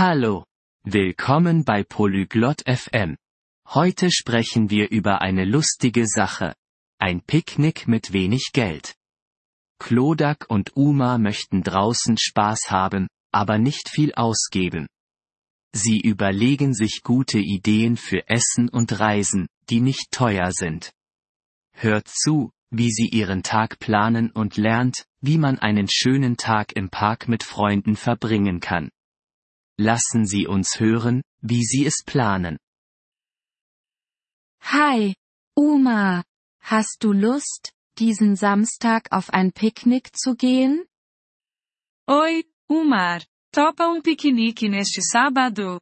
Hallo. Willkommen bei Polyglot FM. Heute sprechen wir über eine lustige Sache. Ein Picknick mit wenig Geld. Klodak und Uma möchten draußen Spaß haben, aber nicht viel ausgeben. Sie überlegen sich gute Ideen für Essen und Reisen, die nicht teuer sind. Hört zu, wie sie ihren Tag planen und lernt, wie man einen schönen Tag im Park mit Freunden verbringen kann. Lassen Sie uns hören, wie Sie es planen. Hi, Uma. Hast du Lust, diesen Samstag auf ein Picknick zu gehen? Oi, Umar. Topa um piquenique neste sábado?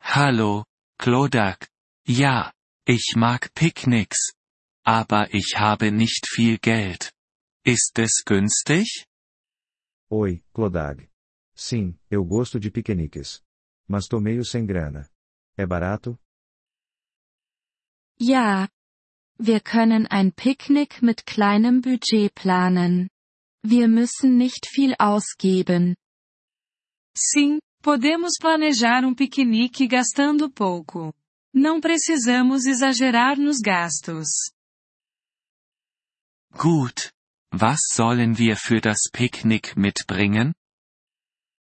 Hallo, Klodak. Ja, ich mag Picknicks. Aber ich habe nicht viel Geld. Ist es günstig? Oi, Clodag. Sim, eu gosto de piqueniques. Mas tô meio sem grana. É barato? Ja. Wir können ein Picknick mit kleinem Budget planen. Wir müssen nicht viel ausgeben. Sim, podemos planejar um piquenique gastando pouco. Não precisamos exagerar nos gastos. Gut. Was sollen wir für das Picknick mitbringen?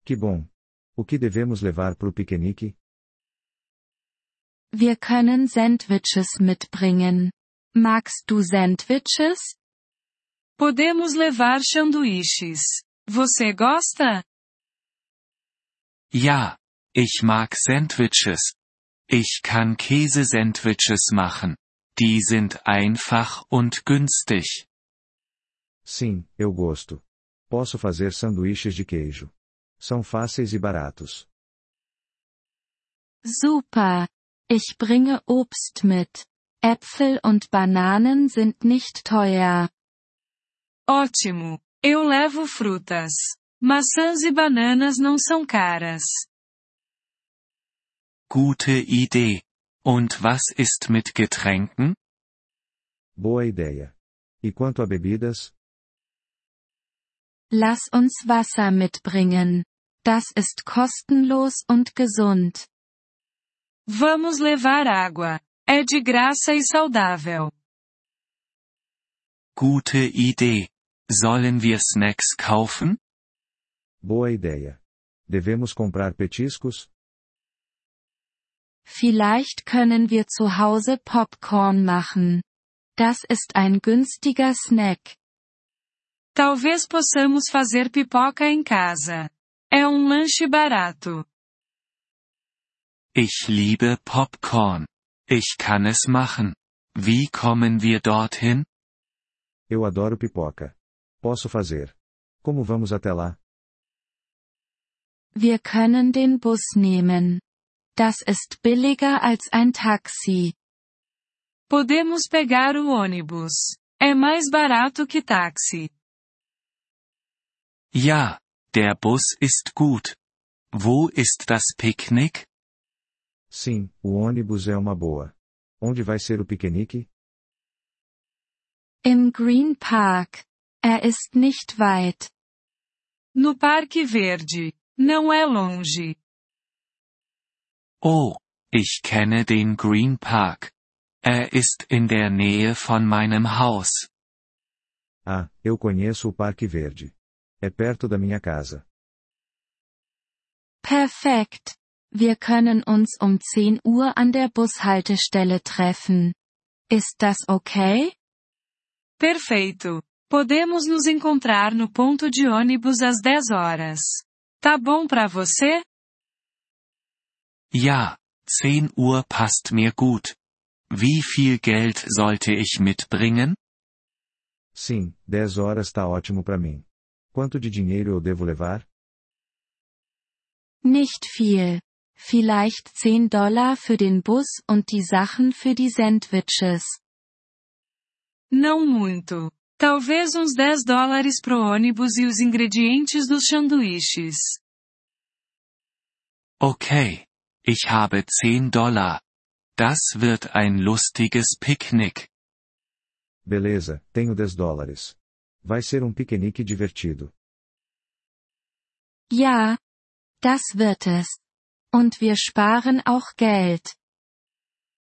Que bom. O que devemos levar para o piquenique? Wir können Sandwiches mitbringen. Magst du Sandwiches? Podemos levar sanduíches. Você gosta? Ja, ich mag Sandwiches. Ich kann Käsesandwiches machen. Die sind einfach und günstig. Sim, eu gosto. Posso fazer sanduíches de queijo. São fáceis e baratos. Super. Ich bringe Obst mit. Äpfel und Bananen sind nicht teuer. Ótimo. Eu levo frutas. Maçãs e bananas não são caras. Gute Idee. Und was ist mit Getränken? Boa ideia. E quanto a bebidas? Lass uns Wasser mitbringen. Das ist kostenlos und gesund. Vamos levar água. É de graça e saudável. Gute Idee. Sollen wir Snacks kaufen? Boa ideia. Devemos comprar petiscos? Vielleicht können wir zu Hause Popcorn machen. Das ist ein günstiger Snack. Talvez possamos fazer pipoca em casa. É um lanche barato. Ich liebe Popcorn. Ich kann es machen. Wie kommen wir dorthin? Eu adoro pipoca. Posso fazer. Como vamos até lá? Wir können den Bus nehmen. Das ist billiger als ein Taxi. Podemos pegar o ônibus. É mais barato que táxi. Ja, der Bus ist gut. Wo ist das Picknick? Sim, o ônibus é uma boa. Onde vai ser o piquenique? Im Green Park. Er ist nicht weit. No Parque Verde. Não é longe. Oh, ich kenne den Green Park. Er ist in der Nähe von meinem Haus. Ah, eu conheço o Parque Verde. É perto da minha casa. Perfekt. Wir können uns um 10 Uhr an der Bushaltestelle treffen. Ist das okay? Perfeito. Podemos nos encontrar no ponto de ônibus às 10 horas. Tá bom para você? Ja, 10 Uhr passt mir gut. Wie viel Geld sollte ich mitbringen? Sim, 10 horas tá ótimo para mim. Quanto de dinheiro eu devo levar? Nicht viel. Vielleicht 10 Dollar für den Bus und die Sachen für die Sandwiches. Não muito. Talvez uns 10 dólares pro ônibus e os ingredientes dos sanduíches. Okay. Ich habe 10 Dollar. Das wird ein lustiges Picknick. Beleza, tenho 10 dólares. Vai ser um piquenique divertido. Ja. Das wird es. Und wir sparen auch Geld.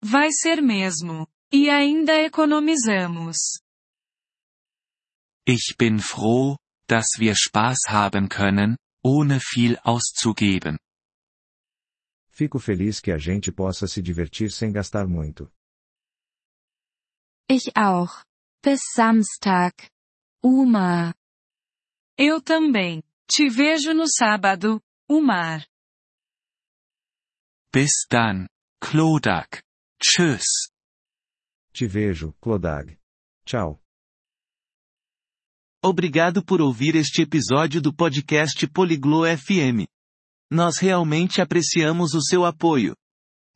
Vai ser mesmo. E ainda economizamos. Ich bin froh, dass wir Spaß haben können, ohne viel auszugeben. Fico feliz que a gente possa se divertir sem gastar muito. Ich auch. Bis Samstag. Uma. Eu também. Te vejo no sábado, Umar. Bis dann, Klodak. Tschüss. Te vejo, Clodag. Tchau. Obrigado por ouvir este episódio do podcast Poliglo FM. Nós realmente apreciamos o seu apoio.